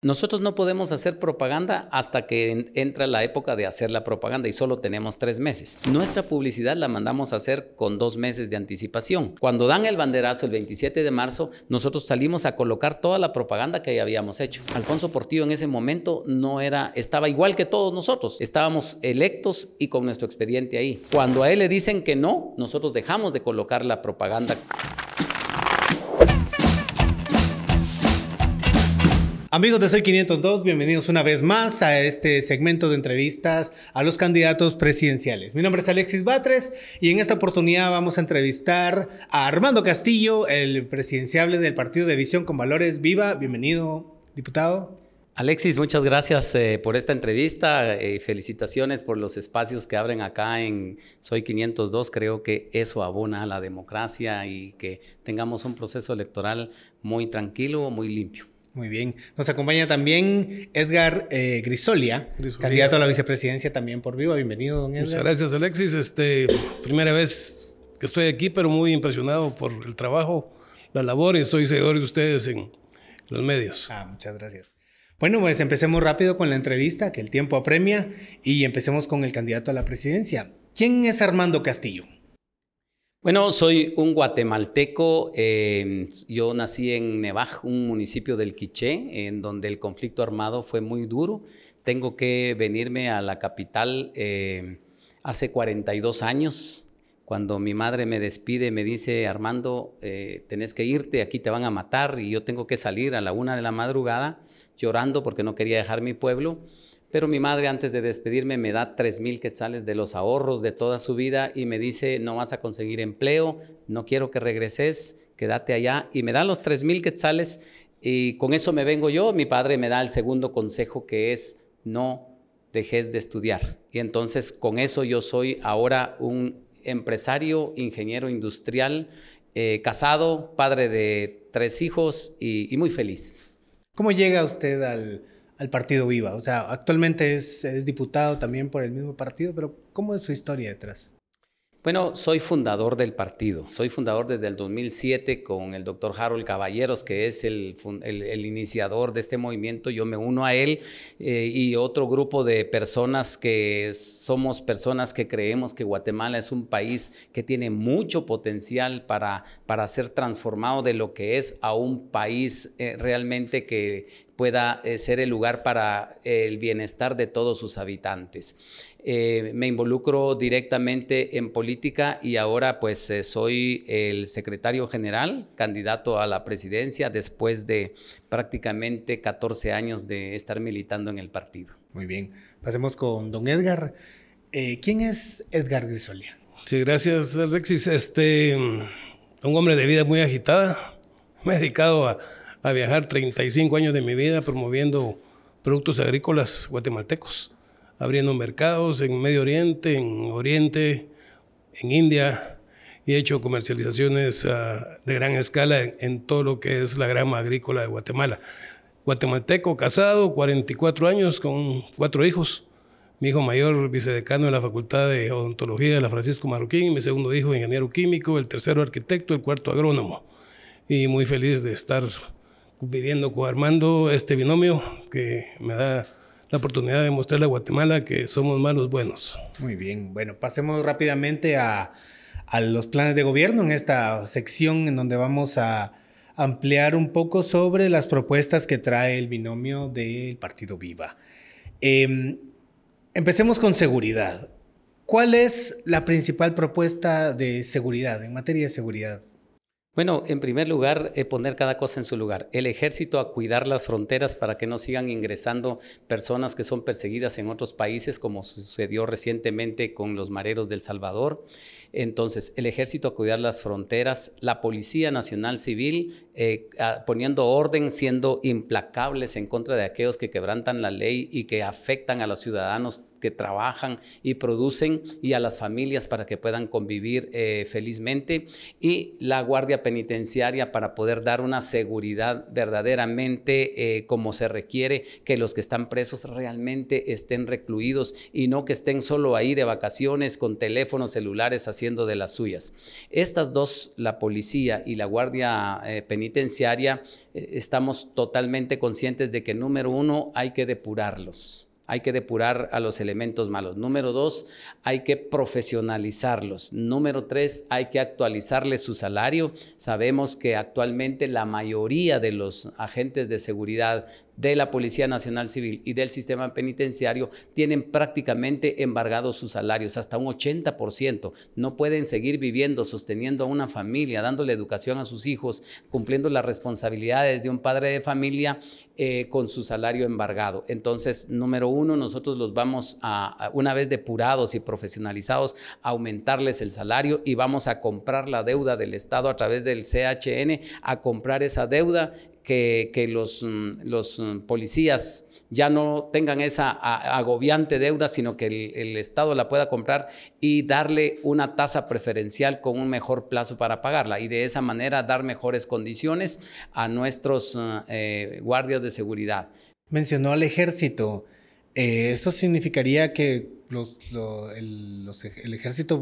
Nosotros no podemos hacer propaganda hasta que entra la época de hacer la propaganda y solo tenemos tres meses. Nuestra publicidad la mandamos a hacer con dos meses de anticipación. Cuando dan el banderazo el 27 de marzo, nosotros salimos a colocar toda la propaganda que ya habíamos hecho. Alfonso Portillo en ese momento no era, estaba igual que todos nosotros. Estábamos electos y con nuestro expediente ahí. Cuando a él le dicen que no, nosotros dejamos de colocar la propaganda. Amigos de Soy 502, bienvenidos una vez más a este segmento de entrevistas a los candidatos presidenciales. Mi nombre es Alexis Batres y en esta oportunidad vamos a entrevistar a Armando Castillo, el presidenciable del Partido de Visión con Valores Viva. Bienvenido, diputado. Alexis, muchas gracias eh, por esta entrevista y eh, felicitaciones por los espacios que abren acá en Soy 502. Creo que eso abona a la democracia y que tengamos un proceso electoral muy tranquilo, muy limpio. Muy bien. Nos acompaña también Edgar eh, Grisolia, candidato a la vicepresidencia también por Viva. Bienvenido, don Edgar. Muchas gracias, Alexis. Este, primera vez que estoy aquí, pero muy impresionado por el trabajo, la labor y soy seguidor de ustedes en los medios. Ah, muchas gracias. Bueno, pues empecemos rápido con la entrevista, que el tiempo apremia, y empecemos con el candidato a la presidencia. ¿Quién es Armando Castillo? Bueno, soy un guatemalteco. Em, yo nací en Nevaj, un municipio del Quiché, en donde el conflicto armado fue muy duro. Tengo que venirme a la capital em, hace 42 años. Cuando mi madre me despide, me dice, Armando, eh, tenés que irte, aquí te van a matar y yo tengo que salir a la una de la madrugada llorando porque no quería dejar mi pueblo. Pero mi madre antes de despedirme me da tres mil quetzales de los ahorros de toda su vida y me dice, no vas a conseguir empleo, no quiero que regreses, quédate allá. Y me da los tres mil quetzales y con eso me vengo yo. Mi padre me da el segundo consejo que es, no dejes de estudiar. Y entonces con eso yo soy ahora un empresario, ingeniero industrial, eh, casado, padre de tres hijos y muy feliz. ¿Cómo llega usted al al partido Viva. O sea, actualmente es, es diputado también por el mismo partido, pero ¿cómo es su historia detrás? Bueno, soy fundador del partido. Soy fundador desde el 2007 con el doctor Harold Caballeros, que es el, el, iniciador de este movimiento. Yo me uno a él eh, y otro grupo de personas que somos personas que creemos que Guatemala es un país que tiene mucho potencial para, para ser transformado de lo que es a un país eh, realmente que pueda eh, ser el lugar para el bienestar de todos sus habitantes. Eh, me involucro directamente en política y ahora pues eh, soy el secretario general, candidato a la presidencia después de prácticamente 14 años de estar militando en el partido. Muy bien, pasemos con don Edgar. ¿Quién es Edgar Grisolia? Sí, gracias Alexis. Este, un hombre de vida muy agitada. Me he dedicado a a viajar 35 años de mi vida promoviendo productos agrícolas guatemaltecos, abriendo mercados en Medio Oriente, en Oriente, en India, y he hecho comercializaciones ah, de gran escala en, todo lo que es la grama agrícola de Guatemala. Guatemalteco, casado, 44 años, con cuatro hijos. Mi hijo mayor, vicedecano de la Facultad de Odontología de la Francisco Marroquín, mi segundo hijo, ingeniero químico, el tercero, arquitecto, el cuarto, agrónomo. Y muy feliz de estar viviendo con Armando este binomio que me da la oportunidad de mostrarle a Guatemala que somos malos buenos. Muy bien, bueno, pasemos rápidamente a, a los planes de gobierno en esta sección en donde vamos a ampliar un poco sobre las propuestas que trae el binomio del Partido Viva. Em, empecemos con seguridad. ¿Cuál es la principal propuesta de seguridad, en materia de seguridad? Bueno, en primer lugar, eh, poner cada cosa en su lugar. El ejército a cuidar las fronteras para que no sigan ingresando personas que son perseguidas en otros países, como sucedió recientemente con los mareros del Salvador. Entonces, el ejército a cuidar las fronteras, la Policía Nacional Civil eh, poniendo orden, siendo implacables en contra de aquellos que quebrantan la ley y que afectan a los ciudadanos que trabajan y producen y a las familias para que puedan convivir eh, felizmente. Y la Guardia Penitenciaria para poder dar una seguridad verdaderamente eh, como se requiere, que los que están presos realmente estén recluidos y no que estén solo ahí de vacaciones con teléfonos celulares haciendo de las suyas. Estas dos, la policía y la Guardia eh, Penitenciaria, eh, estamos totalmente conscientes de que número uno hay que depurarlos hay que depurar a los elementos malos. Número dos, hay que profesionalizarlos. Número tres, hay que actualizarles su salario. Sabemos que actualmente la mayoría de los agentes de seguridad de la Policía Nacional Civil y del sistema penitenciario tienen prácticamente embargados sus salarios, hasta un 80%. No pueden seguir viviendo, sosteniendo a una familia, dándole educación a sus hijos, cumpliendo las responsabilidades de un padre de familia eh, con su salario embargado. Entonces, número uno, nosotros los vamos a, una vez depurados y profesionalizados, aumentarles el salario y vamos a comprar la deuda del Estado a través del CHN, a comprar esa deuda que, los, mm, los mm, policías ya no tengan esa agobiante deuda, sino que el, Estado la pueda comprar y darle una tasa preferencial con un mejor plazo para pagarla y de esa manera dar mejores condiciones a nuestros mm, eh, guardias de seguridad. Mencionó al ejército. Eh, ¿Esto significaría que el, ejército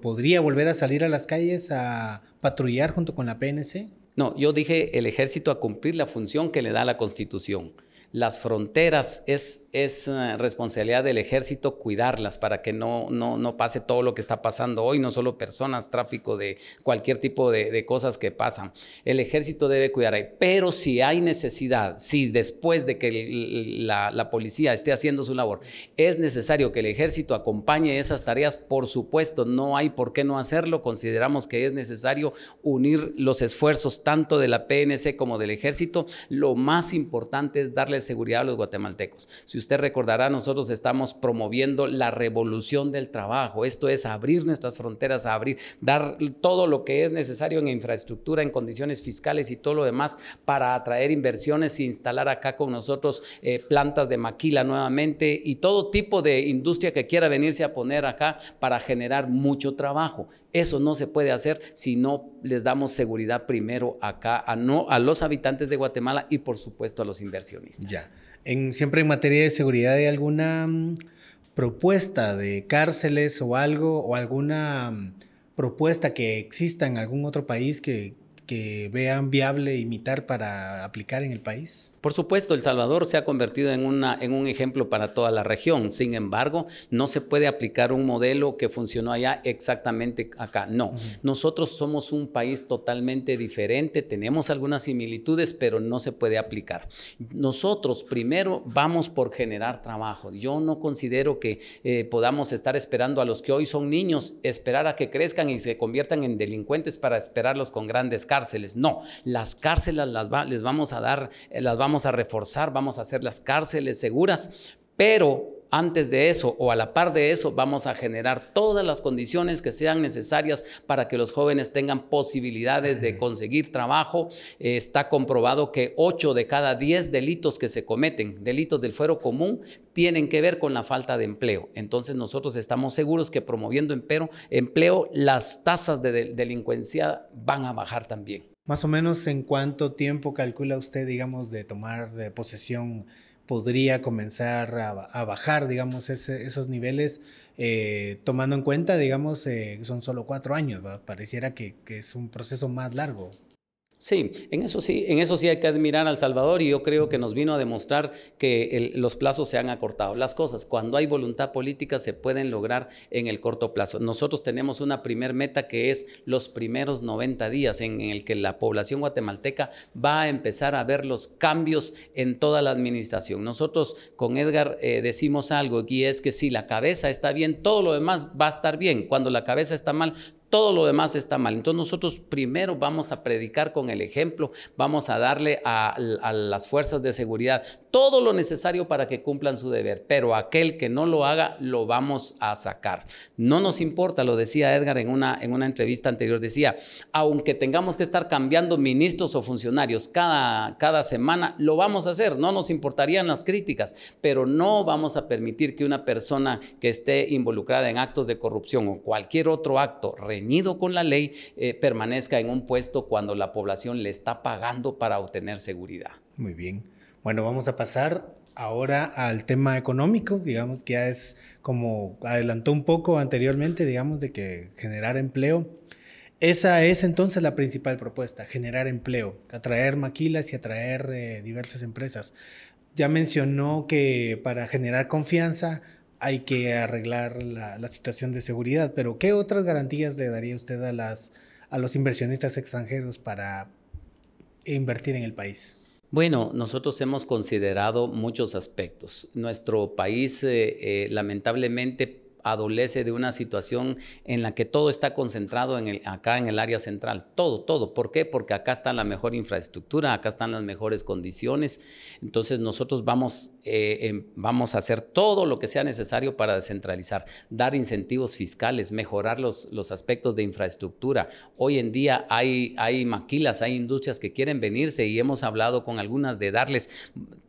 podría volver a salir a las calles a patrullar junto con la PNC? No, yo dije el ejército a cumplir la función que le da la Constitución las fronteras es, es eh, responsabilidad del ejército cuidarlas para que no, no, no, pase todo lo que está pasando hoy, no solo personas, tráfico de cualquier tipo de, cosas que pasan. El ejército debe cuidar ahí. Pero si hay necesidad, si después de que la, la policía esté haciendo su labor, es necesario que el ejército acompañe esas tareas, por supuesto, no hay por qué no hacerlo. Consideramos que es necesario unir los esfuerzos tanto de la PNC como del ejército. Lo más importante es darle seguridad a los guatemaltecos. Si usted recordará, nosotros estamos promoviendo la revolución del trabajo. Esto es abrir nuestras fronteras, abrir, dar todo lo que es necesario en infraestructura, en condiciones fiscales y todo lo demás para atraer inversiones e instalar acá con nosotros eh, plantas de maquila nuevamente y todo tipo de industria que quiera venirse a poner acá para generar mucho trabajo. Eso no se puede hacer si no les damos seguridad primero acá a, los habitantes de Guatemala y por supuesto a los inversionistas. Ya. En, siempre en materia de seguridad hay alguna mm, propuesta de cárceles o algo o alguna mm, propuesta que exista en algún otro país que, que vean viable imitar para aplicar en el país? Por supuesto, El Salvador se ha convertido en, una, en un ejemplo para toda la región. Sin embargo, no se puede aplicar un modelo que funcionó allá exactamente acá. No, nosotros somos un país totalmente diferente, tenemos algunas similitudes, pero no se puede aplicar. Nosotros primero vamos por generar trabajo. Yo no considero que eh, podamos estar esperando a los que hoy son niños, esperar a que crezcan y se conviertan en delincuentes para esperarlos con grandes cárceles. No, las cárceles las les vamos a dar, eh, las vamos vamos a reforzar, vamos a hacer las cárceles seguras, pero antes de eso o a la par de eso vamos a generar todas las condiciones que sean necesarias para que los jóvenes tengan posibilidades de conseguir trabajo. está comprobado que 8 de cada 10 delitos que se cometen, delitos del fuero común, tienen que ver con la falta de empleo. Entonces nosotros estamos seguros que promoviendo empleo, empleo las tasas de delincuencia van a bajar también. Más o menos en cuánto tiempo calcula usted, digamos, de tomar de posesión podría comenzar a, bajar, digamos, esos niveles, eh, tomando en cuenta, digamos, eh, son solo cuatro años, pareciera que, es un proceso más largo. Sí, en eso sí, en eso sí hay que admirar al Salvador y yo creo que nos vino a demostrar que los plazos se han acortado. Las cosas, cuando hay voluntad política, se pueden lograr en el corto plazo. Nosotros tenemos una primer meta que es los primeros 90 días en, el que la población guatemalteca va a empezar a ver los cambios en toda la administración. Nosotros con Edgar eh, decimos algo y es que si la cabeza está bien, todo lo demás va a estar bien. Cuando la cabeza está mal, todo lo demás está mal. Entonces nosotros primero vamos a predicar con el ejemplo, vamos a darle a, las fuerzas de seguridad todo lo necesario para que cumplan su deber, pero aquel que no lo haga lo vamos a sacar. No nos importa, lo decía Edgar en una, en una entrevista anterior, decía, aunque tengamos que estar cambiando ministros o funcionarios cada, cada semana, lo vamos a hacer, no nos importarían las críticas, pero no vamos a permitir que una persona que esté involucrada en actos de corrupción o cualquier otro acto con la ley eh, permanezca en un puesto cuando la población le está pagando para obtener seguridad. Muy bien. Bueno, vamos a pasar ahora al tema económico, digamos que ya es como adelantó un poco anteriormente, digamos, de que generar empleo. Esa es entonces la principal propuesta, generar empleo, atraer maquilas y atraer eh, diversas empresas. Ya mencionó que para generar confianza hay que arreglar la, la, situación de seguridad, pero ¿qué otras garantías le daría usted a, las, a los inversionistas extranjeros para invertir en el país? Bueno, nosotros hemos considerado muchos aspectos. Nuestro país, eh, eh, lamentablemente, adolece de una situación en la que todo está concentrado acá en el área central. Todo, todo. ¿Por qué? Porque acá está la mejor infraestructura, acá están las mejores condiciones. Entonces nosotros vamos, eh, em, vamos a hacer todo lo que sea necesario para descentralizar, dar incentivos fiscales, mejorar los, los aspectos de infraestructura. Hoy en día hay, hay maquilas, hay industrias que quieren venirse y hemos hablado con algunas de darles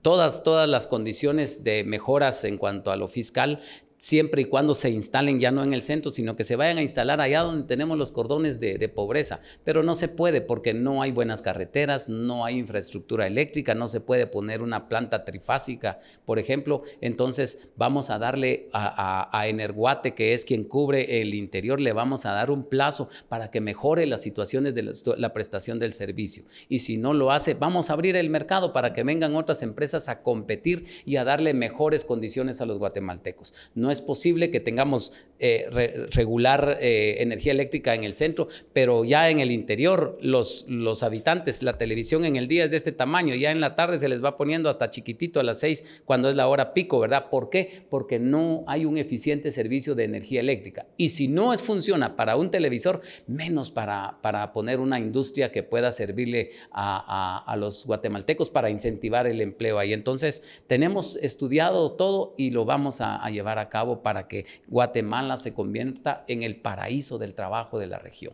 todas, todas las condiciones de mejoras en cuanto a lo fiscal siempre y cuando se instalen ya no en el centro, sino que se vayan a instalar allá donde tenemos los cordones de, pobreza. Pero no se puede porque no hay buenas carreteras, no hay infraestructura eléctrica, no se puede poner una planta trifásica, por ejemplo. Entonces vamos a darle a, Energuate, que es quien cubre el interior, le vamos a dar un plazo para que mejore las situaciones de la prestación del servicio. Y si no lo hace, vamos a abrir el mercado para que vengan otras empresas a competir y a darle mejores condiciones a los guatemaltecos. No no es posible que tengamos eh, regular eh, energía eléctrica en el centro, pero ya en el interior los, los habitantes, la televisión en el día es de este tamaño, ya en la tarde se les va poniendo hasta chiquitito a las seis cuando es la hora pico, ¿verdad? ¿Por qué? Porque no hay un eficiente servicio de energía eléctrica. Y si no es, funciona para un televisor, menos para, para poner una industria que pueda servirle a, a, los guatemaltecos para incentivar el empleo ahí. Entonces, tenemos estudiado todo y lo vamos a, a llevar a cabo para que Guatemala se convierta en el paraíso del trabajo de la región.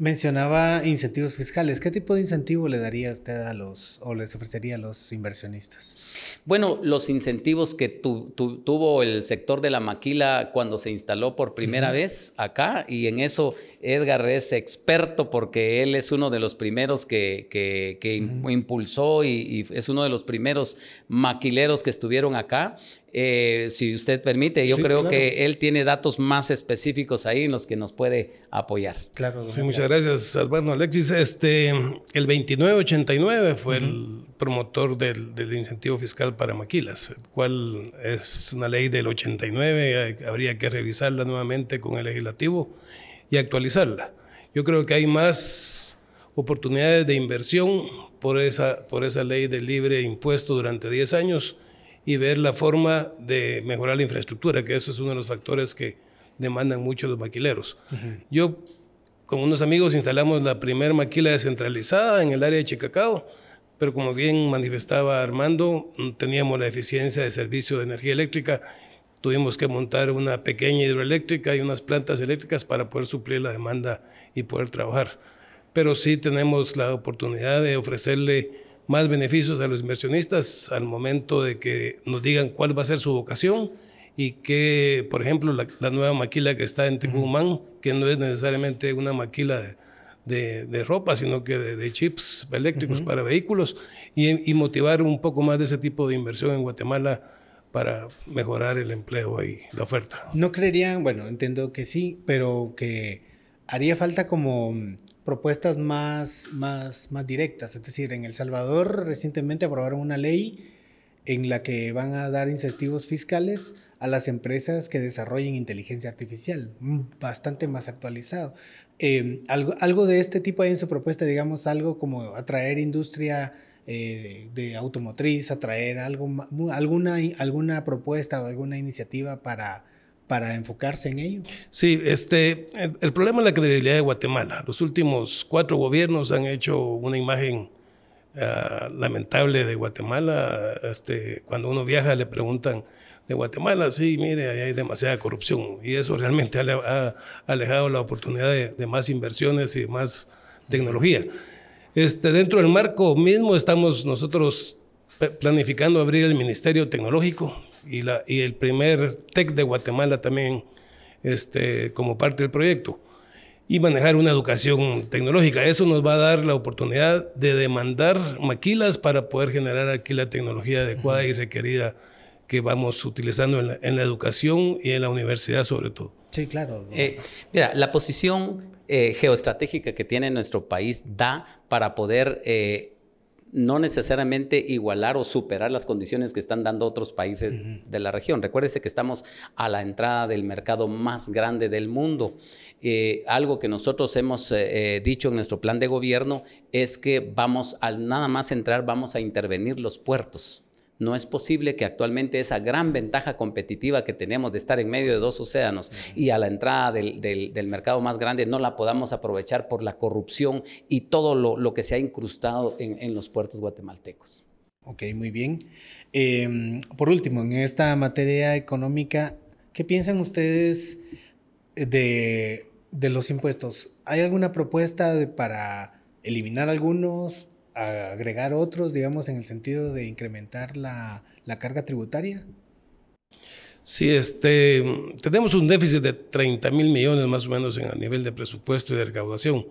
Mencionaba incentivos fiscales. ¿Qué tipo de incentivo le daría usted a los o les ofrecería a los inversionistas? Bueno, los incentivos que tuvo el sector de la maquila cuando se instaló por primera vez acá y en eso Edgar es experto porque él es uno de los primeros que, que, impulsó y, es uno de los primeros maquileros que estuvieron acá. Eh, si usted permite, yo creo que él tiene datos más específicos ahí en los que nos puede apoyar. Claro. Sí, muchas gracias, Bueno, Alexis. Este, el 2989 fue el promotor del, del, incentivo fiscal para maquilas, el cual es una ley del 89, habría que revisarla nuevamente con el legislativo y actualizarla. Yo creo que hay más oportunidades de inversión por esa, por esa ley de libre impuesto durante 10 años y ver la forma de mejorar la infraestructura, que eso es uno de los factores que demandan mucho los maquileros. Yo con unos amigos instalamos la primera maquila descentralizada en el área de Chicacao, pero como bien manifestaba Armando, teníamos la eficiencia de servicio de energía eléctrica Tuvimos que montar una pequeña hidroeléctrica y unas plantas eléctricas para poder suplir la demanda y poder trabajar. Pero sí tenemos la oportunidad de ofrecerle más beneficios a los inversionistas al momento de que nos digan cuál va a ser su vocación y que, por ejemplo, la, nueva maquila que está en Tecumán, que no es necesariamente una maquila de, de, ropa, sino que de, chips eléctricos para vehículos, y, y motivar un poco más de ese tipo de inversión en Guatemala para mejorar el empleo y la oferta. ¿No creerían, bueno, entiendo que sí, pero que haría falta como propuestas más, más, más directas? Es decir, en El Salvador recientemente aprobaron una ley en la que van a dar incentivos fiscales a las empresas que desarrollen inteligencia artificial, mm, bastante más actualizado. Eh, algo, algo de este tipo hay en su propuesta, digamos, algo como atraer industria eh, de automotriz, a traer algo, alguna, alguna propuesta o alguna iniciativa para, para enfocarse en ello? Sí, este, el, problema es la credibilidad de Guatemala. Los últimos cuatro gobiernos han hecho una imagen ah, lamentable de Guatemala. Este, cuando uno viaja le preguntan de Guatemala, sí, mire, ahí hay demasiada corrupción. Y eso realmente ha, alejado la oportunidad de, de, más inversiones y más tecnología. Este, dentro del marco mismo estamos nosotros planificando abrir el Ministerio Tecnológico y, la, y el primer TEC de Guatemala también este, como parte del proyecto y manejar una educación tecnológica. Eso nos va a dar la oportunidad de demandar maquilas para poder generar aquí la tecnología adecuada y requerida que vamos utilizando en la, en la, educación y en la universidad sobre todo. Sí, claro. Eh, mira, la posición eh, geoestratégica que tiene nuestro país da para poder eh, no necesariamente igualar o superar las condiciones que están dando otros países de la región. Recuérdese que estamos a la entrada del mercado más grande del mundo. Eh, algo que nosotros hemos dicho en nuestro plan de gobierno es que vamos al nada más entrar, vamos a intervenir los puertos. No es posible que actualmente esa gran ventaja competitiva que tenemos de estar en medio de dos océanos y a la entrada del, mercado más grande no la podamos aprovechar por la corrupción y todo lo, que se ha incrustado en, los puertos guatemaltecos. Ok, muy bien. Em, por último, en esta materia económica, ¿qué piensan ustedes de, de los impuestos? ¿Hay alguna propuesta para eliminar algunos? Agregar otros, digamos, en el sentido de incrementar la, carga tributaria? Sí, este, tenemos un déficit de 30 mil millones más o menos en, a nivel de presupuesto y de recaudación.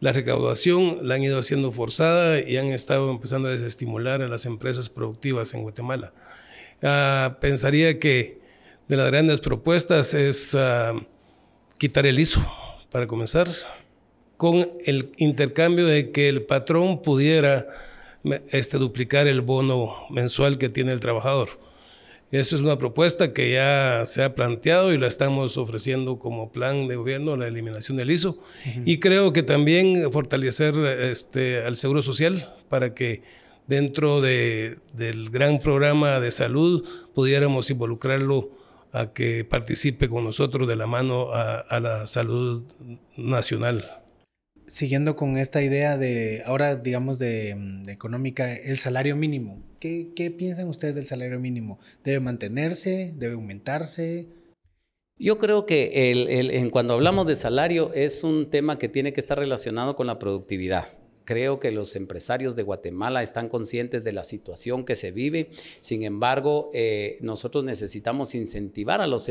La recaudación la han ido haciendo forzada y han estado empezando a desestimular a las empresas productivas en Guatemala. Ah, pensaría que de las grandes propuestas es ah, quitar el ISO, para comenzar, con el intercambio de que el patrón pudiera este, duplicar el bono mensual que tiene el trabajador. Eso es una propuesta que ya se ha planteado y la estamos ofreciendo como plan de gobierno, la eliminación del ISO. Y creo que también fortalecer este, al Seguro Social para que dentro de, del gran programa de salud pudiéramos involucrarlo a que participe con nosotros de la mano a, a la salud nacional siguiendo con esta idea de, ahora digamos, de, mm, económica, el salario mínimo. ¿Qué, ¿Qué, piensan ustedes del salario mínimo? ¿Debe mantenerse? ¿Debe aumentarse? Yo creo que el, en cuando hablamos de salario es un tema que tiene que estar relacionado con la productividad. Creo que los empresarios de Guatemala están conscientes de la situación que se vive. Sin embargo, eh, nosotros necesitamos incentivar a los,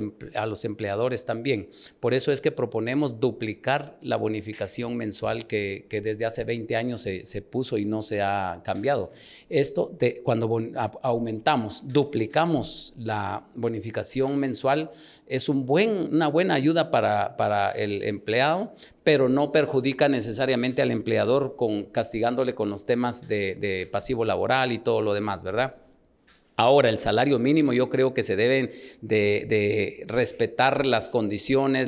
empleadores también. Por eso es que proponemos duplicar la bonificación mensual que, desde hace 20 años se, puso y no se ha cambiado. Esto, cuando aumentamos, duplicamos la bonificación mensual, es un buen, una buena ayuda para, para el empleado, pero no perjudica necesariamente al empleador con, castigándole con los temas de, pasivo laboral y todo lo demás, ¿verdad? Ahora, el salario mínimo yo creo que se deben de, respetar las condiciones,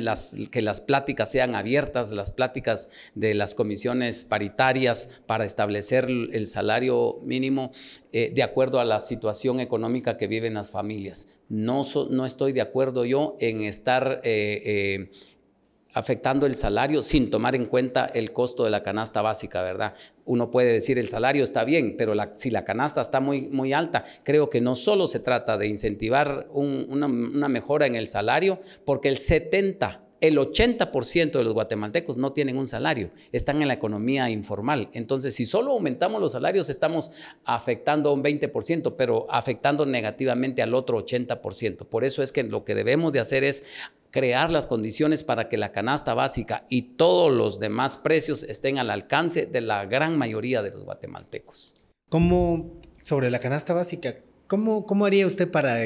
que las pláticas sean abiertas, las pláticas de las comisiones paritarias para establecer el salario mínimo eh, de acuerdo a la situación económica que viven las familias. No, no estoy de acuerdo yo en estar... Eh, eh, afectando el salario sin tomar en cuenta el costo de la canasta básica, ¿verdad? Uno puede decir el salario está bien, pero si la canasta está muy, muy alta, creo que no solo se trata de incentivar una, una mejora en el salario, porque el 70 el 80% de los guatemaltecos no tienen un salario, están en la economía informal. Entonces, si solo aumentamos los salarios, estamos afectando un 20%, pero afectando negativamente al otro 80%. Por eso es que lo que debemos de hacer es crear las condiciones para que la canasta básica y todos los demás precios estén al alcance de la gran mayoría de los guatemaltecos. ¿Cómo, sobre la canasta básica, cómo, cómo haría usted para,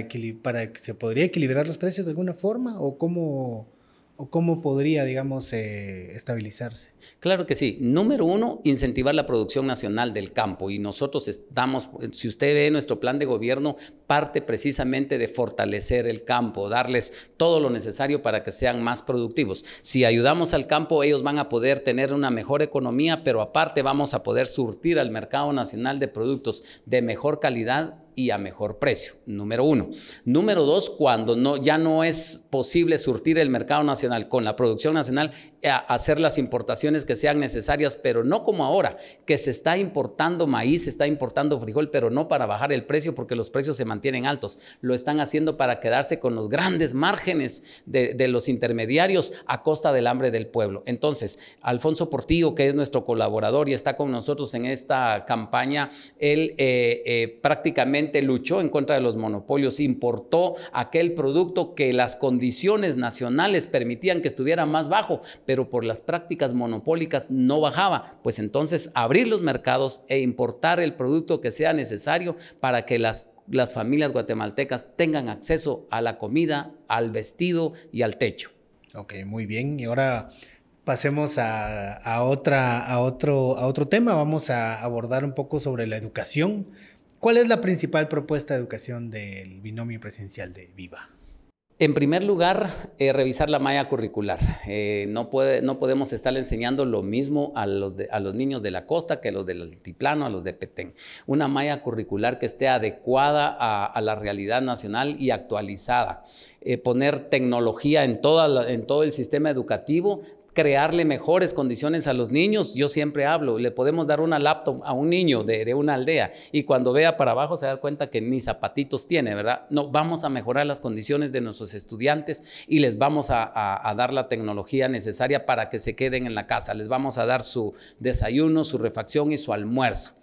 para que se podría equilibrar los precios de alguna forma? ¿O cómo, ¿O cómo podría, digamos, eh, estabilizarse? Claro que sí. Número uno, incentivar la producción nacional del campo. Y nosotros estamos, si usted ve nuestro plan de gobierno, parte precisamente de fortalecer el campo, darles todo lo necesario para que sean más productivos. Si ayudamos al campo, ellos van a poder tener una mejor economía, pero aparte vamos a poder surtir al mercado nacional de productos de mejor calidad y a mejor precio, número uno. Número dos, cuando no, ya no es posible surtir el mercado nacional con la producción nacional, eh, hacer las importaciones que sean necesarias, pero no como ahora, que se está importando maíz, se está importando frijol, pero no para bajar el precio porque los precios se mantienen altos. Lo están haciendo para quedarse con los grandes márgenes de, los intermediarios a costa del hambre del pueblo. Entonces, Alfonso Portillo, que es nuestro colaborador y está con nosotros en esta campaña, él eh, eh, prácticamente luchó en contra de los monopolios, importó aquel producto que las condiciones nacionales permitían que estuviera más bajo, pero por las prácticas monopólicas no bajaba. Pues entonces abrir los mercados e importar el producto que sea necesario para que las las familias guatemaltecas tengan acceso a la comida, al vestido y al techo. Ok, muy bien. Y ahora pasemos a, otra, a, otro, a otro tema. Vamos a abordar un poco sobre la educación. ¿Cuál es la principal propuesta de educación del binomio presencial de Viva? En primer lugar, eh, revisar la malla curricular. Eh, no, puede, no podemos estar enseñando lo mismo a los, a los niños de la costa que a los del altiplano, a los de Petén. Una malla curricular que esté adecuada a, la realidad nacional y actualizada. Eh, poner tecnología en, toda en todo el sistema educativo crearle mejores condiciones a los niños. Yo siempre hablo, le podemos dar una laptop a un niño de, una aldea y cuando vea para abajo se da cuenta que ni zapatitos tiene, ¿verdad? No, vamos a mejorar las condiciones de nuestros estudiantes y les vamos a, dar la tecnología necesaria para que se queden en la casa. Les vamos a dar su desayuno, su refacción y su almuerzo.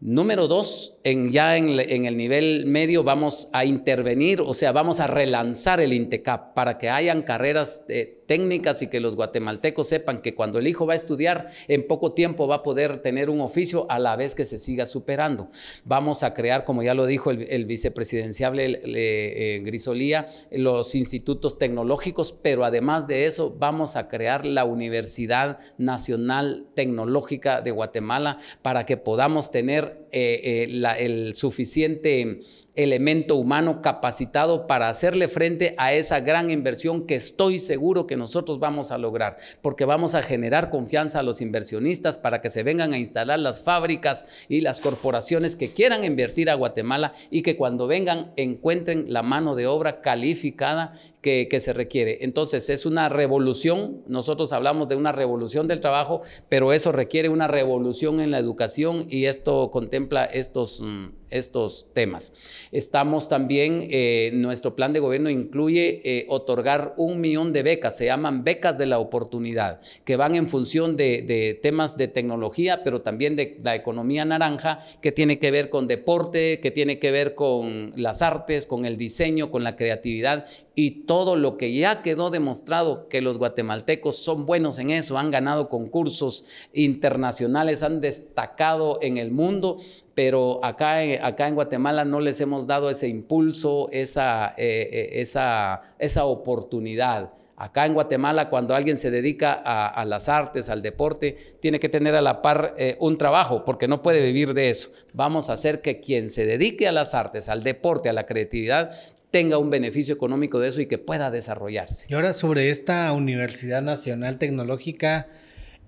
Número dos, ya en, el nivel medio vamos a intervenir, o sea, vamos a relanzar el INTECAP para que hayan carreras eh, técnicas y que los guatemaltecos sepan que cuando el hijo va a estudiar, en poco tiempo va a poder tener un oficio a la vez que se siga superando. Vamos a crear, como ya lo dijo el, vicepresidenciable eh, Grisolía, los institutos tecnológicos, pero además de eso vamos a crear la Universidad Nacional Tecnológica de Guatemala para que podamos tener eh, eh, el suficiente elemento humano capacitado para hacerle frente a esa gran inversión que estoy seguro que nosotros vamos a lograr, porque vamos a generar confianza a los inversionistas para que se vengan a instalar las fábricas y las corporaciones que quieran invertir a Guatemala y que cuando vengan encuentren la mano de obra calificada que, se requiere. Entonces es una revolución, nosotros hablamos de una revolución del trabajo, pero eso requiere una revolución en la educación y esto contempla estos, mm, estos temas. Estamos también, eh, nuestro plan de gobierno incluye eh, otorgar un millón de becas, se llaman becas de la oportunidad, que van en función de, de temas de tecnología, pero también de la economía naranja, que tiene que ver con deporte, que tiene que ver con las artes, con el diseño, con la creatividad y todo lo que ya quedó demostrado que los guatemaltecos son buenos en eso, han ganado concursos internacionales, han destacado en el mundo, pero acá, acá en Guatemala no les hemos dado ese impulso, esa, eh, eh, esa, esa oportunidad. Acá en Guatemala, cuando alguien se dedica a, las artes, al deporte, tiene que tener a la par eh, un trabajo, porque no puede vivir de eso. Vamos a hacer que quien se dedique a las artes, al deporte, a la creatividad, tenga un beneficio económico de eso y que pueda desarrollarse. Y ahora sobre esta Universidad Nacional Tecnológica,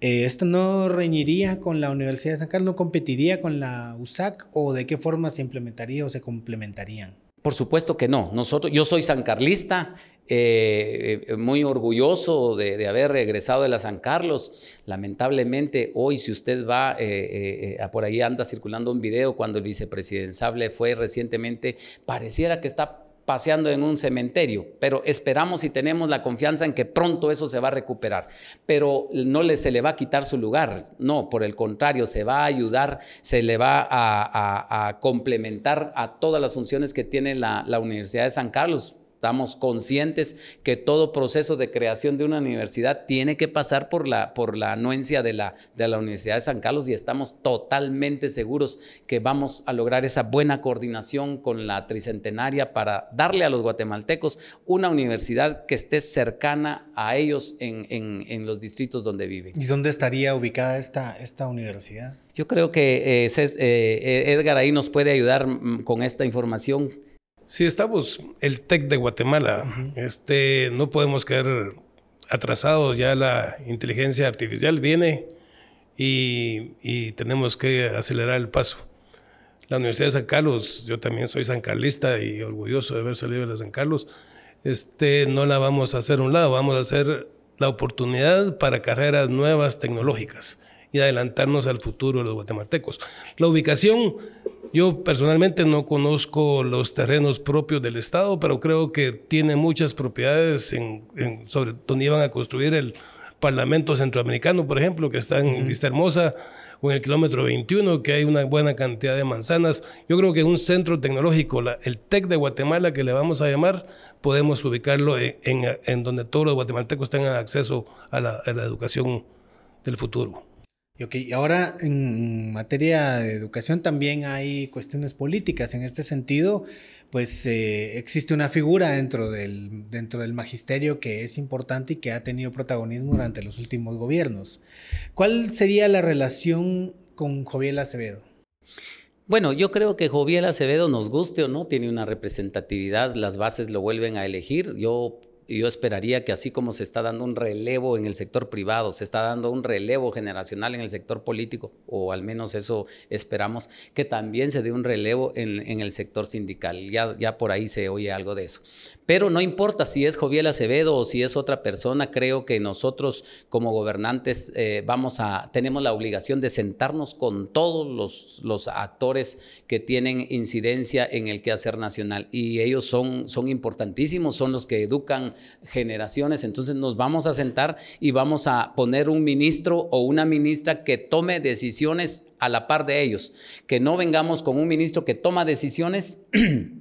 eh, ¿esto no reñiría con la Universidad de San Carlos? ¿No competiría con la USAC? ¿O de qué forma se implementaría o se complementarían? Por supuesto que no. Nosotros, yo soy sancarlista, eh, eh, muy orgulloso de, haber regresado de la San Carlos. Lamentablemente, hoy, si usted va, por ahí anda circulando un video cuando el vicepresidenciable fue recientemente, pareciera que está paseando en un cementerio, pero esperamos y tenemos la confianza en que pronto eso se va a recuperar, pero no le, se le va a quitar su lugar, no, por el contrario, se va a ayudar, se le va a, complementar a todas las funciones que tiene la, la Universidad de San Carlos Estamos conscientes que todo proceso de creación de una universidad tiene que pasar por la, por la anuencia de la, de la Universidad de San Carlos y estamos totalmente seguros que vamos a lograr esa buena coordinación con la tricentenaria para darle a los guatemaltecos una universidad que esté cercana a ellos en, en, los distritos donde viven. ¿Y dónde estaría ubicada esta, esta universidad? Yo creo que eh, eh, Edgar ahí nos puede ayudar mm, con esta información. Sí, estamos el TEC de Guatemala. Este, no podemos quedar atrasados, ya la inteligencia artificial viene y, tenemos que acelerar el paso. La Universidad de San Carlos, yo también soy sancarlista y orgulloso de haber salido de la San Carlos, este, no la vamos a hacer a un lado, vamos a hacer la oportunidad para carreras nuevas tecnológicas y adelantarnos al futuro de los guatemaltecos. La ubicación yo personalmente no conozco los terrenos propios del Estado, pero creo que tiene muchas propiedades en, sobre donde iban a construir el Parlamento Centroamericano, por ejemplo, que está en Vista Hermosa o en el kilómetro 21, que hay una buena cantidad de manzanas. Yo creo que un centro tecnológico, el TEC de Guatemala, que le vamos a llamar, podemos ubicarlo en, donde todos los guatemaltecos tengan acceso a la educación del futuro. Y ahora en materia de educación también hay cuestiones políticas. En este sentido, pues eh, existe una figura dentro del, dentro del magisterio que es importante y que ha tenido protagonismo durante los últimos gobiernos. ¿Cuál sería la relación con Joviel Acevedo? Bueno, yo creo que Joviel Acevedo, nos guste o no, tiene una representatividad, las bases lo vuelven a elegir. Yo yo esperaría que así como se está dando un relevo en el sector privado, se está dando un relevo generacional en el sector político, o al menos eso esperamos, que también se dé un relevo en, el sector sindical. Ya, ya por ahí se oye algo de eso. Pero no importa si es Joviel Acevedo o si es otra persona, creo que nosotros como gobernantes eh, vamos a, tenemos la obligación de sentarnos con todos los, los actores que tienen incidencia en el quehacer nacional. Y ellos son, son importantísimos, son los que educan generaciones. Entonces nos vamos a sentar y vamos a poner un ministro o una ministra que tome decisiones a la par de ellos. Que no vengamos con un ministro que toma decisiones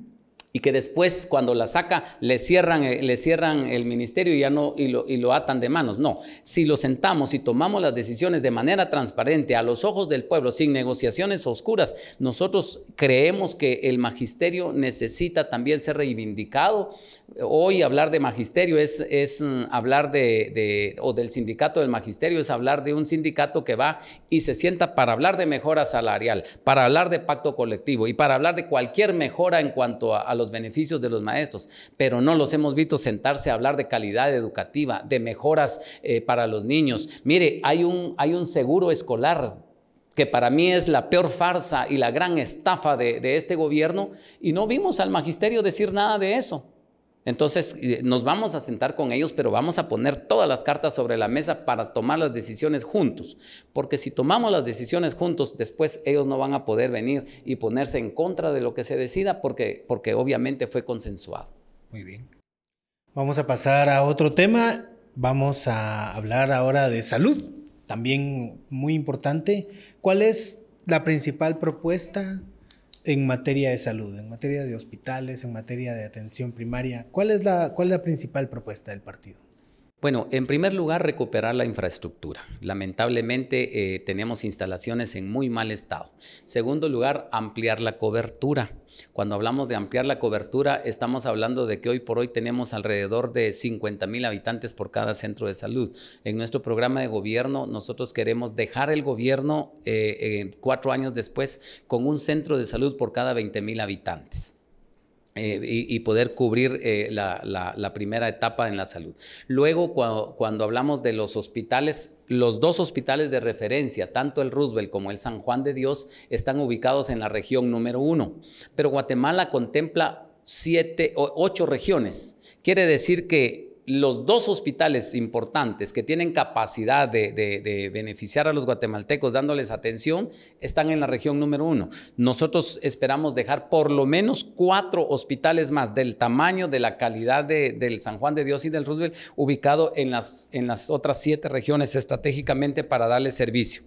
y que después cuando la saca le cierran, eh, le cierran el ministerio y ya no y lo, y lo atan de manos. No, si lo sentamos y tomamos las decisiones de manera transparente a los ojos del pueblo, sin negociaciones oscuras, nosotros creemos que el magisterio necesita también ser reivindicado. Hoy hablar de magisterio es, es mm, hablar de, de, o del sindicato del magisterio, es hablar de un sindicato que va y se sienta para hablar de mejora salarial, para hablar de pacto colectivo y para hablar de cualquier mejora en cuanto a, los beneficios de los maestros, pero no los hemos visto sentarse a hablar de calidad educativa, de mejoras eh, para los niños. Mire, hay un, hay un seguro escolar que para mí es la peor farsa y la gran estafa de este gobierno, y no vimos al magisterio decir nada de eso. Entonces eh, nos vamos a sentar con ellos, pero vamos a poner todas las cartas sobre la mesa para tomar las decisiones juntos. Porque si tomamos las decisiones juntos, después ellos no van a poder venir y ponerse en contra de lo que se decida porque, porque obviamente fue consensuado. Muy bien. Vamos a pasar a otro tema. Vamos a hablar ahora de salud, también muy importante. ¿Cuál es la principal propuesta en materia de salud, en materia de hospitales, en materia de atención primaria? ¿Cuál es la, cuál es la principal propuesta del partido? Bueno, en primer lugar, recuperar la infraestructura. Lamentablemente eh, tenemos instalaciones en muy mal estado. Segundo lugar, ampliar la cobertura. Cuando hablamos de ampliar la cobertura, estamos hablando de que hoy por hoy tenemos alrededor de 50 mil habitantes por cada centro de salud. En nuestro programa de gobierno, nosotros queremos dejar el gobierno eh, cuatro años después con un centro de salud por cada 20 mil habitantes. Eh, y, poder cubrir eh, la, primera etapa en la salud. Luego, cuando, hablamos de los hospitales, los dos hospitales de referencia, tanto el Roosevelt como el San Juan de Dios, están ubicados en la región número uno. Pero Guatemala contempla siete o ocho regiones. Quiere decir que los dos hospitales importantes que tienen capacidad de, beneficiar a los guatemaltecos dándoles atención están en la región número uno. Nosotros esperamos dejar por lo menos cuatro hospitales más del tamaño, de la calidad del San Juan de Dios y del Roosevelt ubicado en las, en las otras siete regiones estratégicamente para darles servicio.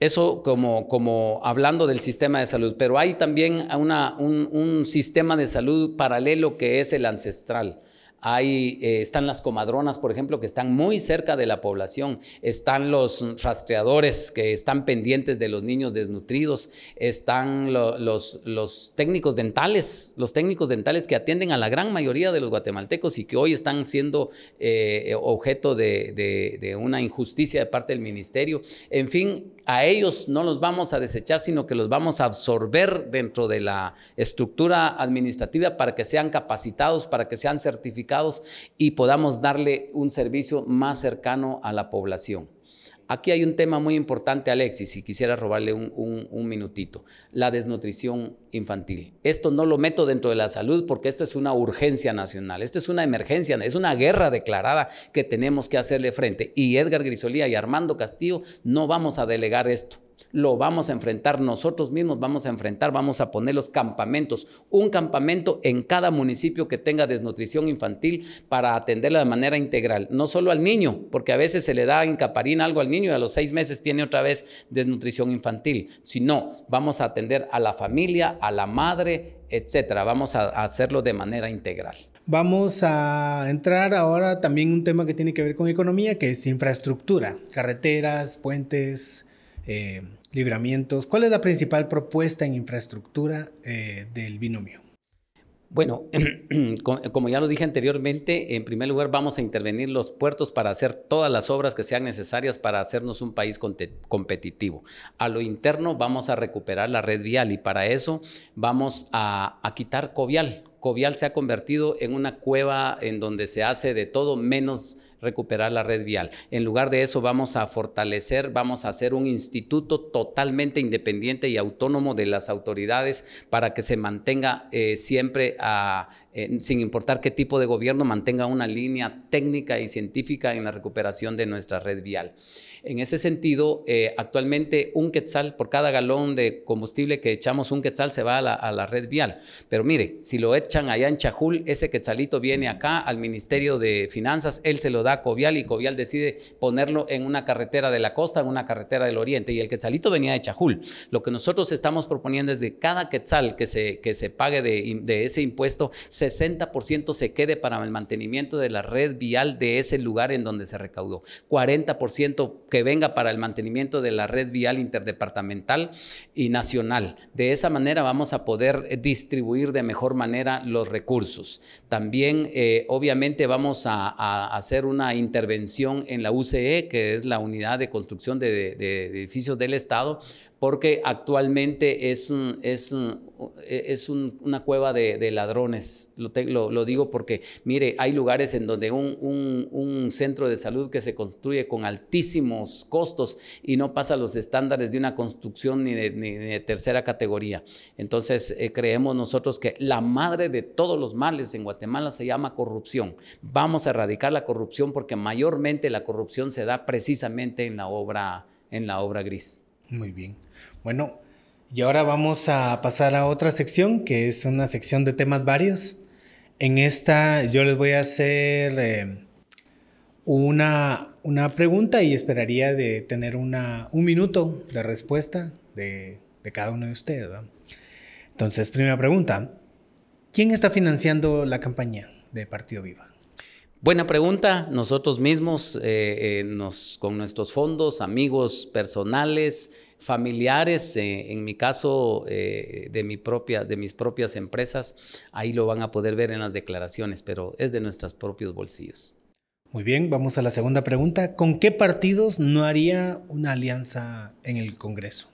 Eso como, como hablando del sistema de salud, pero hay también una, un sistema de salud paralelo que es el ancestral hay, eh, están las comadronas, por ejemplo, que están muy cerca de la población. Están los rastreadores que están pendientes de los niños desnutridos. Están los, los, técnicos dentales, los técnicos dentales que atienden a la gran mayoría de los guatemaltecos y que hoy están siendo eh, objeto de, de una injusticia de parte del ministerio. En fin, a ellos no los vamos a desechar, sino que los vamos a absorber dentro de la estructura administrativa para que sean capacitados, para que sean certificados y podamos darle un servicio más cercano a la población. Aquí hay un tema muy importante, Alexis, y quisiera robarle un, minutito. La desnutrición infantil. Esto no lo meto dentro de la salud porque esto es una urgencia nacional, esto es una emergencia, es una guerra declarada que tenemos que hacerle frente. Y Edgar Grisolía y Armando Castillo no vamos a delegar esto lo vamos a enfrentar nosotros mismos, vamos a enfrentar, vamos a poner los campamentos, un campamento en cada municipio que tenga desnutrición infantil para atenderla de manera integral, no solo al niño, porque a veces se le da en caparina algo al niño y a los seis meses tiene otra vez desnutrición infantil, sino vamos a atender a la familia, a la madre, etcétera. Vamos a hacerlo de manera integral. Vamos a entrar ahora también un tema que tiene que ver con economía, que es infraestructura, carreteras, puentes, eh, libramientos. ¿Cuál es la principal propuesta en infraestructura eh, del binomio? Bueno, como ya lo dije anteriormente, en primer lugar vamos a intervenir los puertos para hacer todas las obras que sean necesarias para hacernos un país competitivo. A lo interno vamos a recuperar la red vial y para eso vamos a, a quitar Covial. Covial se ha convertido en una cueva en donde se hace de todo menos recuperar la red vial. En lugar de eso vamos a fortalecer, vamos a hacer un instituto totalmente independiente y autónomo de las autoridades para que se mantenga eh, siempre, eh, sin importar qué tipo de gobierno, mantenga una línea técnica y científica en la recuperación de nuestra red vial. En ese sentido, eh, actualmente un quetzal por cada galón de combustible que echamos, un quetzal se va a la, red vial. Pero mire, si lo echan allá en Chajul, ese quetzalito viene acá al Ministerio de Finanzas, él se lo da a Covial y Covial decide ponerlo en una carretera de la costa, en una carretera del oriente. Y el quetzalito venía de Chajul. Lo que nosotros estamos proponiendo es de cada quetzal que se, que se pague de, de ese impuesto, 60% se quede para el mantenimiento de la red vial de ese lugar en donde se recaudó. 40% que venga para el mantenimiento de la red vial interdepartamental y nacional. De esa manera vamos a poder distribuir de mejor manera los recursos. También, eh, obviamente, vamos a, hacer una intervención en la UCE, que es la Unidad de Construcción de Edificios del Estado, porque actualmente es, es, e, es una cueva de, ladrones. Lo, digo porque, mire, hay lugares en donde un, un, centro de salud que se construye con altísimos costos y no pasa los estándares de una construcción ni de, tercera categoría. Entonces, eh, creemos nosotros que la madre de todos los males en Guatemala se llama corrupción. Vamos a erradicar la corrupción porque mayormente la corrupción se da precisamente en la obra, en la obra gris. Muy bien. Bueno, y ahora vamos a pasar a otra sección, que es una sección de temas varios. En esta yo les voy a hacer eh, una, una, pregunta y esperaría de tener una, un minuto de respuesta de, de cada uno de ustedes. Entonces, primera pregunta, ¿quién está financiando la campaña de Partido Viva? Buena pregunta. Nosotros mismos, eh, eh, nos, con nuestros fondos, amigos personales, familiares, eh, en mi caso, de, mi propia, de mis propias empresas, ahí lo van a poder ver en las declaraciones, pero es de nuestros propios bolsillos. Muy bien, vamos a la segunda pregunta. ¿Con qué partidos no haría una alianza en el Congreso?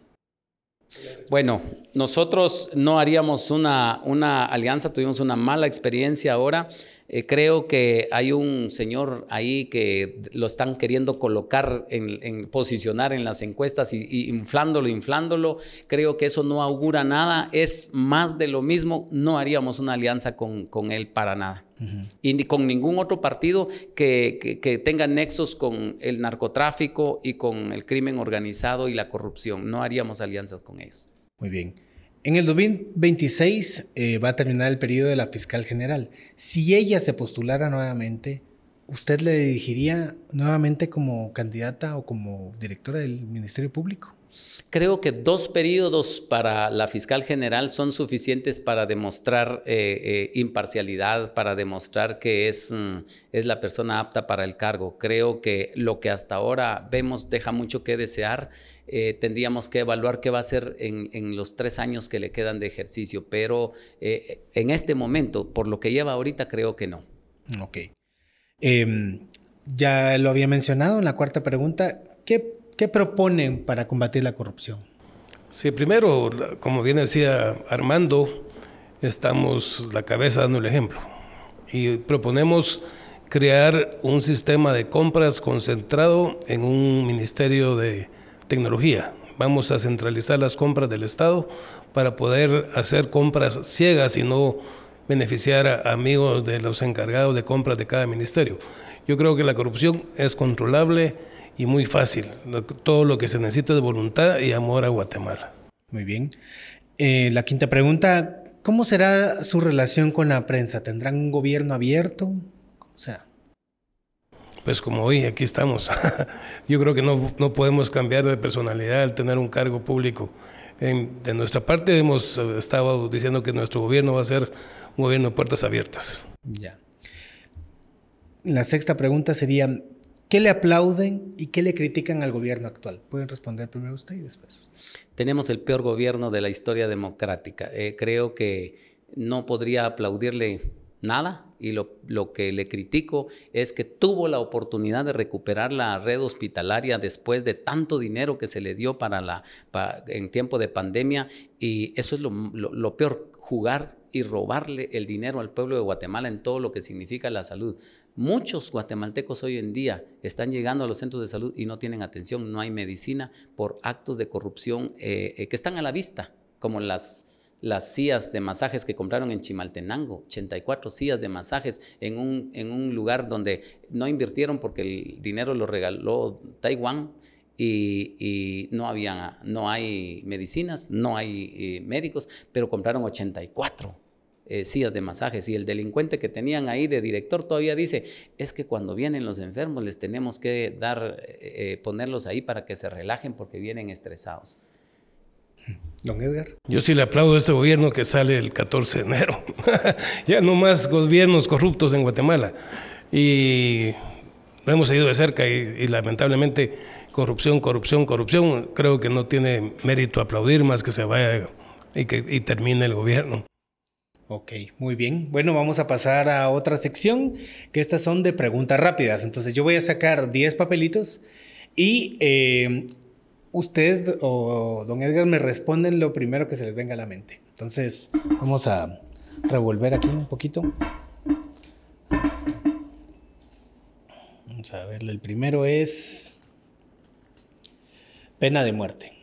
Bueno, nosotros no haríamos una, una alianza, tuvimos una mala experiencia ahora. Eh, creo que hay un señor ahí que lo están queriendo colocar, en, posicionar en las encuestas y, inflándolo, inflándolo. Creo que eso no augura nada, es más de lo mismo. No haríamos una alianza con, él para nada. Y ni con ningún otro partido que, que tenga nexos con el narcotráfico y con el crimen organizado y la corrupción. No haríamos alianzas con ellos. Muy bien. En el 2026 eh, va a terminar el periodo de la fiscal general. Si ella se postulara nuevamente, ¿usted le dirigiría nuevamente como candidata o como directora del Ministerio Público? Creo que dos periodos para la fiscal general son suficientes para demostrar eh, eh, imparcialidad, para demostrar que es, mm, es la persona apta para el cargo. Creo que lo que hasta ahora vemos deja mucho que desear. Eh, tendríamos que evaluar qué va a hacer en, los tres años que le quedan de ejercicio, pero en este momento, por lo que lleva ahorita, creo que no. Ok. Em, ya lo había mencionado en la cuarta pregunta. ¿Qué ¿Qué proponen para combatir la corrupción? Sí, primero, como bien decía Armando, estamos la cabeza dando el ejemplo y proponemos crear un sistema de compras concentrado en un ministerio de tecnología. Vamos a centralizar las compras del Estado para poder hacer compras ciegas y no beneficiar a amigos de los encargados de compras de cada ministerio. Yo creo que la corrupción es controlable y muy fácil. Todo lo que se necesita es voluntad y amor a Guatemala. Muy bien. Eh, la quinta pregunta, ¿cómo será su relación con la prensa? ¿Tendrán un gobierno abierto? ¿Cómo sea? Pues como hoy, aquí estamos. Yo creo que no, no, podemos cambiar de personalidad al tener un cargo público. de nuestra parte hemos estado diciendo que nuestro gobierno va a ser un gobierno de puertas abiertas. Ya. la sexta pregunta sería, ¿qué le aplauden y qué le critican al gobierno actual? Pueden responder primero usted y después. Tenemos el peor gobierno de la historia democrática. Eh, creo que no podría aplaudirle nada y lo, lo, que le critico es que tuvo la oportunidad de recuperar la red hospitalaria después de tanto dinero que se le dio para la, en tiempo de pandemia y eso es lo, lo peor, jugar y robarle el dinero al pueblo de Guatemala en todo lo que significa la salud. Muchos guatemaltecos hoy en día están llegando a los centros de salud y no tienen atención, no hay medicina por actos de corrupción eh, eh, que están a la vista, como las, las sillas de masajes que compraron en Chimaltenango, 84 sillas de masajes en un, en un lugar donde no invirtieron porque el dinero lo regaló Taiwán y, no, había, no hay medicinas, no hay eh, médicos, pero compraron 84 eh, sillas de masajes y el delincuente que tenían ahí de director todavía dice, es que cuando vienen los enfermos les tenemos que dar, eh, ponerlos ahí para que se relajen porque vienen estresados. Don Edgar. Yo sí le aplaudo a este gobierno que sale el 14 de enero. ya no más gobiernos corruptos en Guatemala. Y lo hemos seguido de cerca y lamentablemente corrupción, corrupción, corrupción, creo que no tiene mérito aplaudir más que se vaya y que y termine el gobierno. Ok, muy bien. Bueno, vamos a pasar a otra sección, que estas son de preguntas rápidas. Entonces yo voy a sacar 10 papelitos y eh, usted o don Edgar me responden lo primero que se les venga a la mente. Entonces vamos a revolver aquí un poquito. Vamos a ver, el primero es pena de muerte.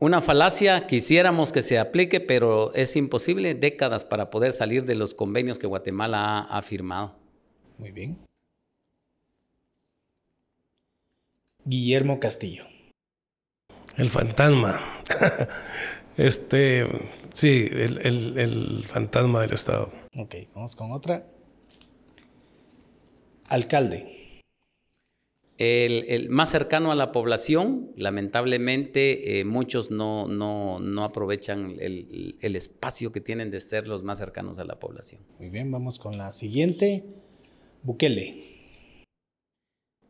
Una falacia, quisiéramos que se aplique, pero es imposible, décadas para poder salir de los convenios que Guatemala ha, firmado. Muy bien. Guillermo Castillo. El fantasma. este, sí, el, el fantasma del Estado. Ok, vamos con otra. Alcalde el, más cercano a la población, lamentablemente eh, muchos no, no, aprovechan el, espacio que tienen de ser los más cercanos a la población. Muy bien, vamos con la siguiente. Bukele.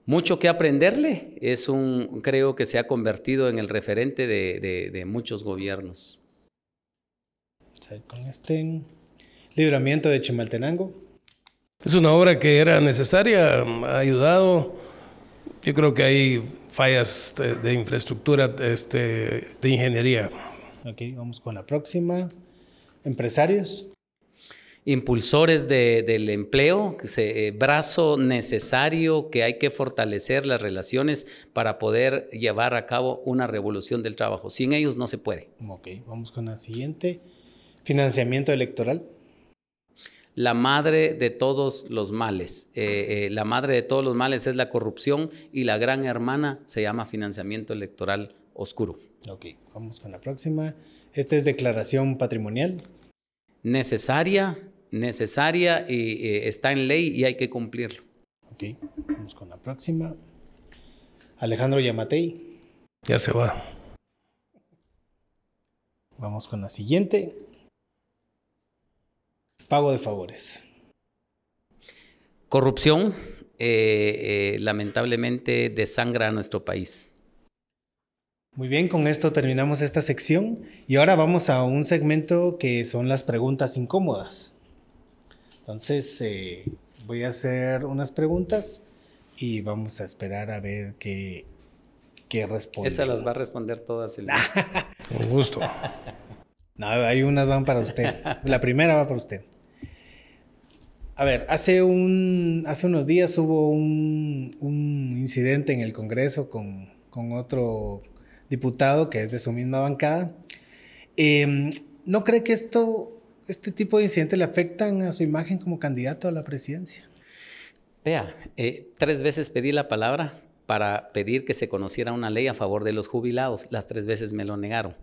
Mucho que aprenderle, es un, creo que se ha convertido en el referente de, muchos gobiernos. Con este libramiento de Chimaltenango. Es una obra que era necesaria, ha ayudado yo creo que hay fallas de, infraestructura, este, de ingeniería. Ok, vamos con la próxima. Empresarios. Impulsores del empleo, eh, brazo necesario que hay que fortalecer las relaciones para poder llevar a cabo una revolución del trabajo. Sin ellos no se puede. Ok, vamos con la siguiente. Financiamiento electoral la madre de todos los males. Eh, eh, la madre de todos los males es la corrupción y la gran hermana se llama financiamiento electoral oscuro. Ok, vamos con la próxima. Esta es declaración patrimonial. Necesaria, necesaria y eh, está en ley y hay que cumplirlo. Ok, vamos con la próxima. Alejandro Yamatei. Ya se va. Vamos con la siguiente. Pago de favores. Corrupción, eh, eh, lamentablemente, desangra a nuestro país. Muy bien, con esto terminamos esta sección y ahora vamos a un segmento que son las preguntas incómodas. Entonces, eh, voy a hacer unas preguntas y vamos a esperar a ver qué, qué responde. Esas las va a responder todas. El... Con gusto. No, hay unas van para usted. La primera va para usted. A ver, hace, un, hace unos días hubo un, incidente en el Congreso con, otro diputado que es de su misma bancada. Em, ¿No cree que esto, este tipo de incidentes le afectan a su imagen como candidato a la presidencia? Vea, eh, tres veces pedí la palabra para pedir que se conociera una ley a favor de los jubilados. Las tres veces me lo negaron.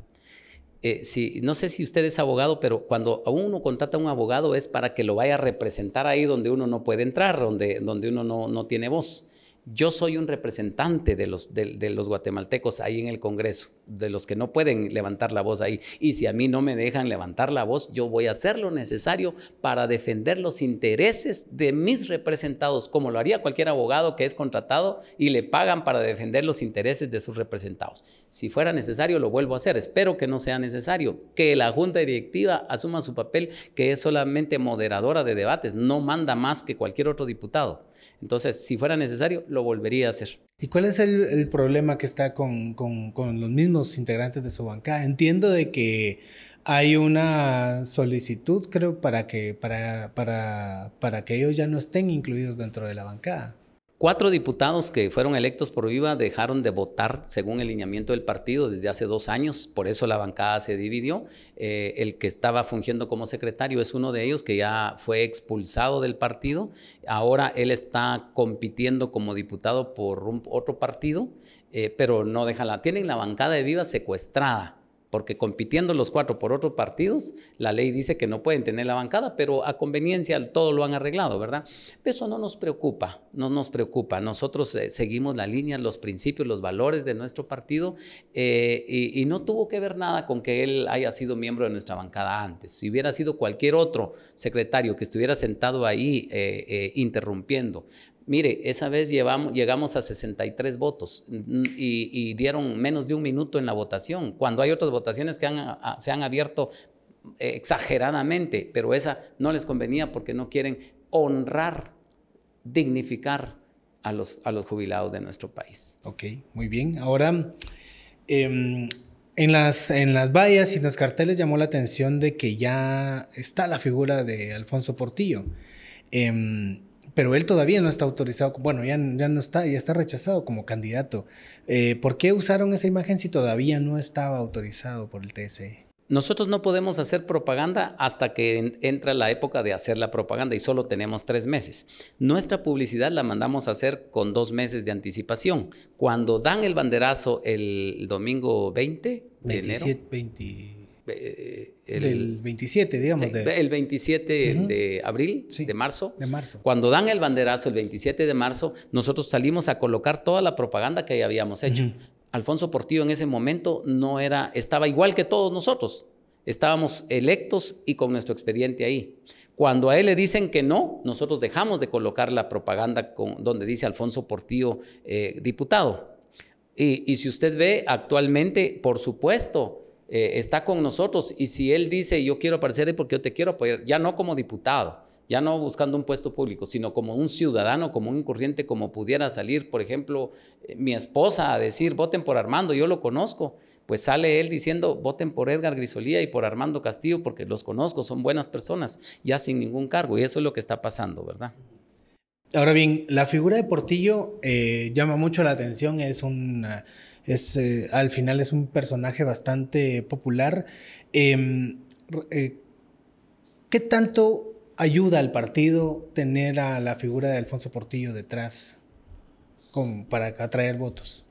Eh, no sé si usted es abogado, pero cuando uno contrata a un abogado es para que lo vaya a representar ahí donde uno no puede entrar, donde, donde uno no, no tiene voz. Yo soy un representante de los, de, los guatemaltecos ahí en el Congreso, de los que no pueden levantar la voz ahí. Y si a mí no me dejan levantar la voz, yo voy a hacer lo necesario para defender los intereses de mis representados, como lo haría cualquier abogado que es contratado y le pagan para defender los intereses de sus representados. Si fuera necesario, lo vuelvo a hacer. Espero que no sea necesario, que la Junta Directiva asuma su papel, que es solamente moderadora de debates, no manda más que cualquier otro diputado. Entonces, si fuera necesario, lo volvería a hacer. ¿Y cuál es el, problema que está con, los mismos integrantes de su bancada? Entiendo de que hay una solicitud, creo, para que, para, para, para que ellos ya no estén incluidos dentro de la bancada. Cuatro diputados que fueron electos por viva dejaron de votar según el lineamiento del partido desde hace dos años, por eso la bancada se dividió. Eh, el que estaba fungiendo como secretario es uno de ellos que ya fue expulsado del partido. Ahora él está compitiendo como diputado por otro partido, eh, pero no deja la. Tienen la bancada de viva secuestrada porque compitiendo los cuatro por otros partidos, la ley dice que no pueden tener la bancada, pero a conveniencia todo lo han arreglado, ¿verdad? Eso no nos preocupa, no nos preocupa. Nosotros eh, seguimos la línea, los principios, los valores de nuestro partido eh, y, no tuvo que ver nada con que él haya sido miembro de nuestra bancada antes. Si hubiera sido cualquier otro secretario que estuviera sentado ahí eh, interrumpiendo, Mire, esa vez llegamos a 63 votos mm, y, dieron menos de un minuto en la votación, cuando hay otras votaciones que se han abierto eh, exageradamente, pero esa no les convenía porque no quieren honrar, dignificar a los, a los jubilados de nuestro país. Ok, muy bien. Ahora, em, en, las, en las vallas y en los carteles llamó la atención de que ya está la figura de Alfonso Portillo. Em, pero él todavía no está autorizado, bueno, ya, ya no está, ya está rechazado como candidato. Eh, ¿Por qué usaron esa imagen si todavía no estaba autorizado por el TSE? Nosotros no podemos hacer propaganda hasta que entra la época de hacer la propaganda y solo tenemos tres meses. Nuestra publicidad la mandamos a hacer con dos meses de anticipación. Cuando dan el banderazo el domingo 20 de enero. 20, eh, el, 27, digamos. El 27 de abril, de marzo. De marzo. Cuando dan el banderazo el 27 de marzo, nosotros salimos a colocar toda la propaganda que ya habíamos hecho. Alfonso Portillo en ese momento no era, estaba igual que todos nosotros. Estábamos electos y con nuestro expediente ahí. Cuando a él le dicen que no, nosotros dejamos de colocar la propaganda con, donde dice Alfonso Portillo, eh, diputado. Y, y si usted ve actualmente, por supuesto, eh, está con nosotros. Y si él dice yo quiero aparecer porque yo te quiero apoyar, ya no como diputado, ya no buscando un puesto público, sino como un ciudadano, como un corriente, como pudiera salir, por ejemplo, eh, mi esposa a decir voten por Armando, yo lo conozco, pues sale él diciendo voten por Edgar Grisolía y por Armando Castillo porque los conozco, son buenas personas, ya sin ningún cargo y eso es lo que está pasando, ¿verdad? Ahora bien, la figura de Portillo eh, llama mucho la atención, es una es, eh, al final es un personaje bastante popular. Em, eh, ¿Qué tanto ayuda al partido tener a la figura de Alfonso Portillo detrás para atraer votos?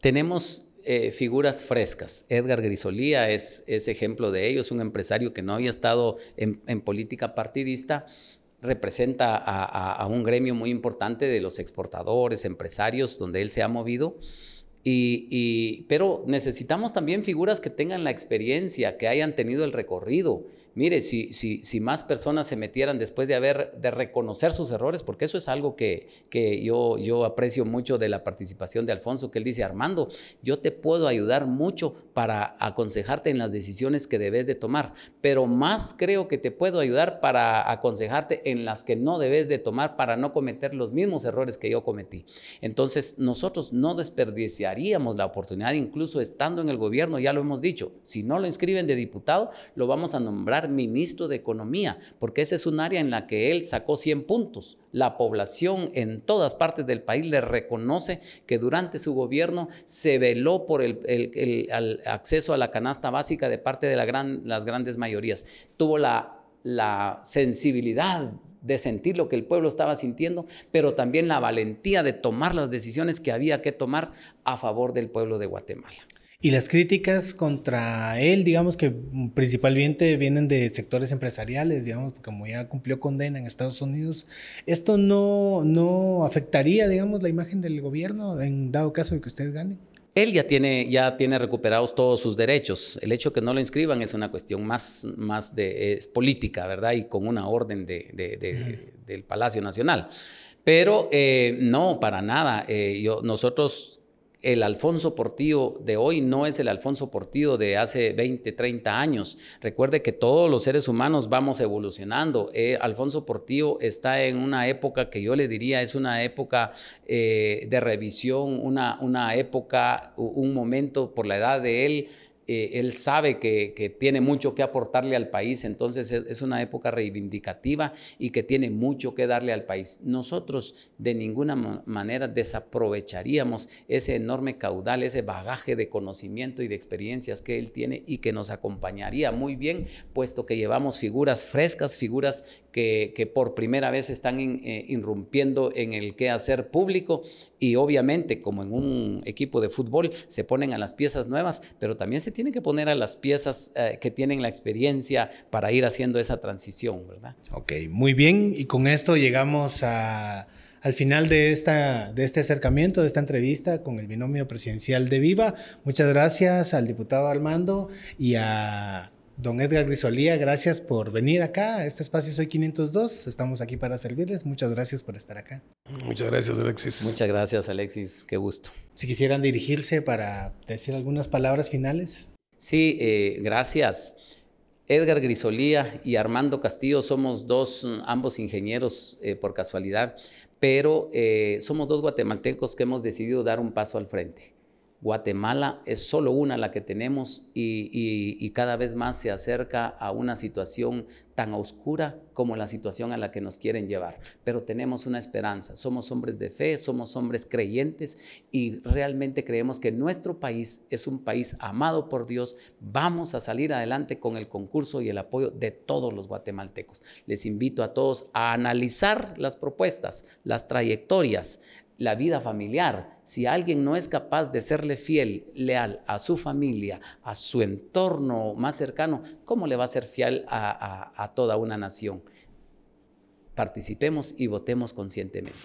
Tenemos eh, figuras frescas. Edgar Grisolía es, ejemplo de ello, es un empresario que no había estado en, política partidista, representa a, un gremio muy importante de los exportadores, empresarios, donde él se ha movido. Y, pero necesitamos también figuras que tengan la experiencia, que hayan tenido el recorrido, Mire, si, si, si más personas se metieran después de haber, de reconocer sus errores, porque eso es algo que, que yo, yo aprecio mucho de la participación de Alfonso, que él dice, Armando, yo te puedo ayudar mucho para aconsejarte en las decisiones que debes de tomar, pero más creo que te puedo ayudar para aconsejarte en las que no debes de tomar para no cometer los mismos errores que yo cometí. Entonces, nosotros no desperdiciaríamos la oportunidad, incluso estando en el gobierno, ya lo hemos dicho, si no lo inscriben de diputado, lo vamos a nombrar ministro de Economía, porque ese es un área en la que él sacó 100 puntos. La población en todas partes del país le reconoce que durante su gobierno se veló por el, acceso a la canasta básica de parte de las grandes mayorías. Tuvo la, la sensibilidad de sentir lo que el pueblo estaba sintiendo, pero también la valentía de tomar las decisiones que había que tomar a favor del pueblo de Guatemala. Y las críticas contra él, digamos que principalmente vienen de sectores empresariales, digamos, porque como ya cumplió condena en Estados Unidos, ¿esto no, no afectaría, digamos, la imagen del gobierno en dado caso de que usted gane? Él ya tiene, ya tiene recuperados todos sus derechos. El hecho que no lo inscriban es una cuestión más, más de, es política, ¿verdad? Y con una orden de, del Palacio Nacional. Pero eh, no, para nada. Eh, yo, nosotros el Alfonso Portillo de hoy no es el Alfonso Portillo de hace 20, 30 años. Recuerde que todos los seres humanos vamos evolucionando. Eh, Alfonso Portillo está en una época que yo le diría es una época eh, de revisión, una, una época, un momento por la edad de él eh, él sabe que, tiene mucho que aportarle al país, entonces es, una época reivindicativa y que tiene mucho que darle al país. Nosotros de ninguna manera desaprovecharíamos ese enorme caudal, ese bagaje de conocimiento y de experiencias que él tiene y que nos acompañaría muy bien, puesto que llevamos figuras frescas, figuras que, por primera vez están eh, irrumpiendo en el quehacer público y obviamente como en un equipo de fútbol se ponen a las piezas nuevas, pero también se tiene que poner a las piezas eh, que tienen la experiencia para ir haciendo esa transición, ¿verdad? Ok, muy bien. Y con esto llegamos a, al final de, esta, de este acercamiento, de esta entrevista con el binomio presidencial de Viva. Muchas gracias al diputado Armando y a Don Edgar Grisolía, gracias por venir acá a este espacio Soy 502. Estamos aquí para servirles. Muchas gracias por estar acá. Muchas gracias, Alexis. Muchas gracias, Alexis. Qué gusto. Si quisieran dirigirse para decir algunas palabras finales. Sí, eh, gracias. Edgar Grisolía y Armando Castillo somos dos, ambos ingenieros eh, por casualidad, pero eh, somos dos guatemaltecos que hemos decidido dar un paso al frente. Guatemala es solo una la que tenemos y, cada vez más se acerca a una situación tan oscura como la situación a la que nos quieren llevar. Pero tenemos una esperanza, somos hombres de fe, somos hombres creyentes y realmente creemos que nuestro país es un país amado por Dios. Vamos a salir adelante con el concurso y el apoyo de todos los guatemaltecos. Les invito a todos a analizar las propuestas, las trayectorias, la vida familiar. Si alguien no es capaz de serle fiel, leal a su familia, a su entorno más cercano, ¿cómo le va a ser fiel a, a toda una nación? Participemos y votemos conscientemente.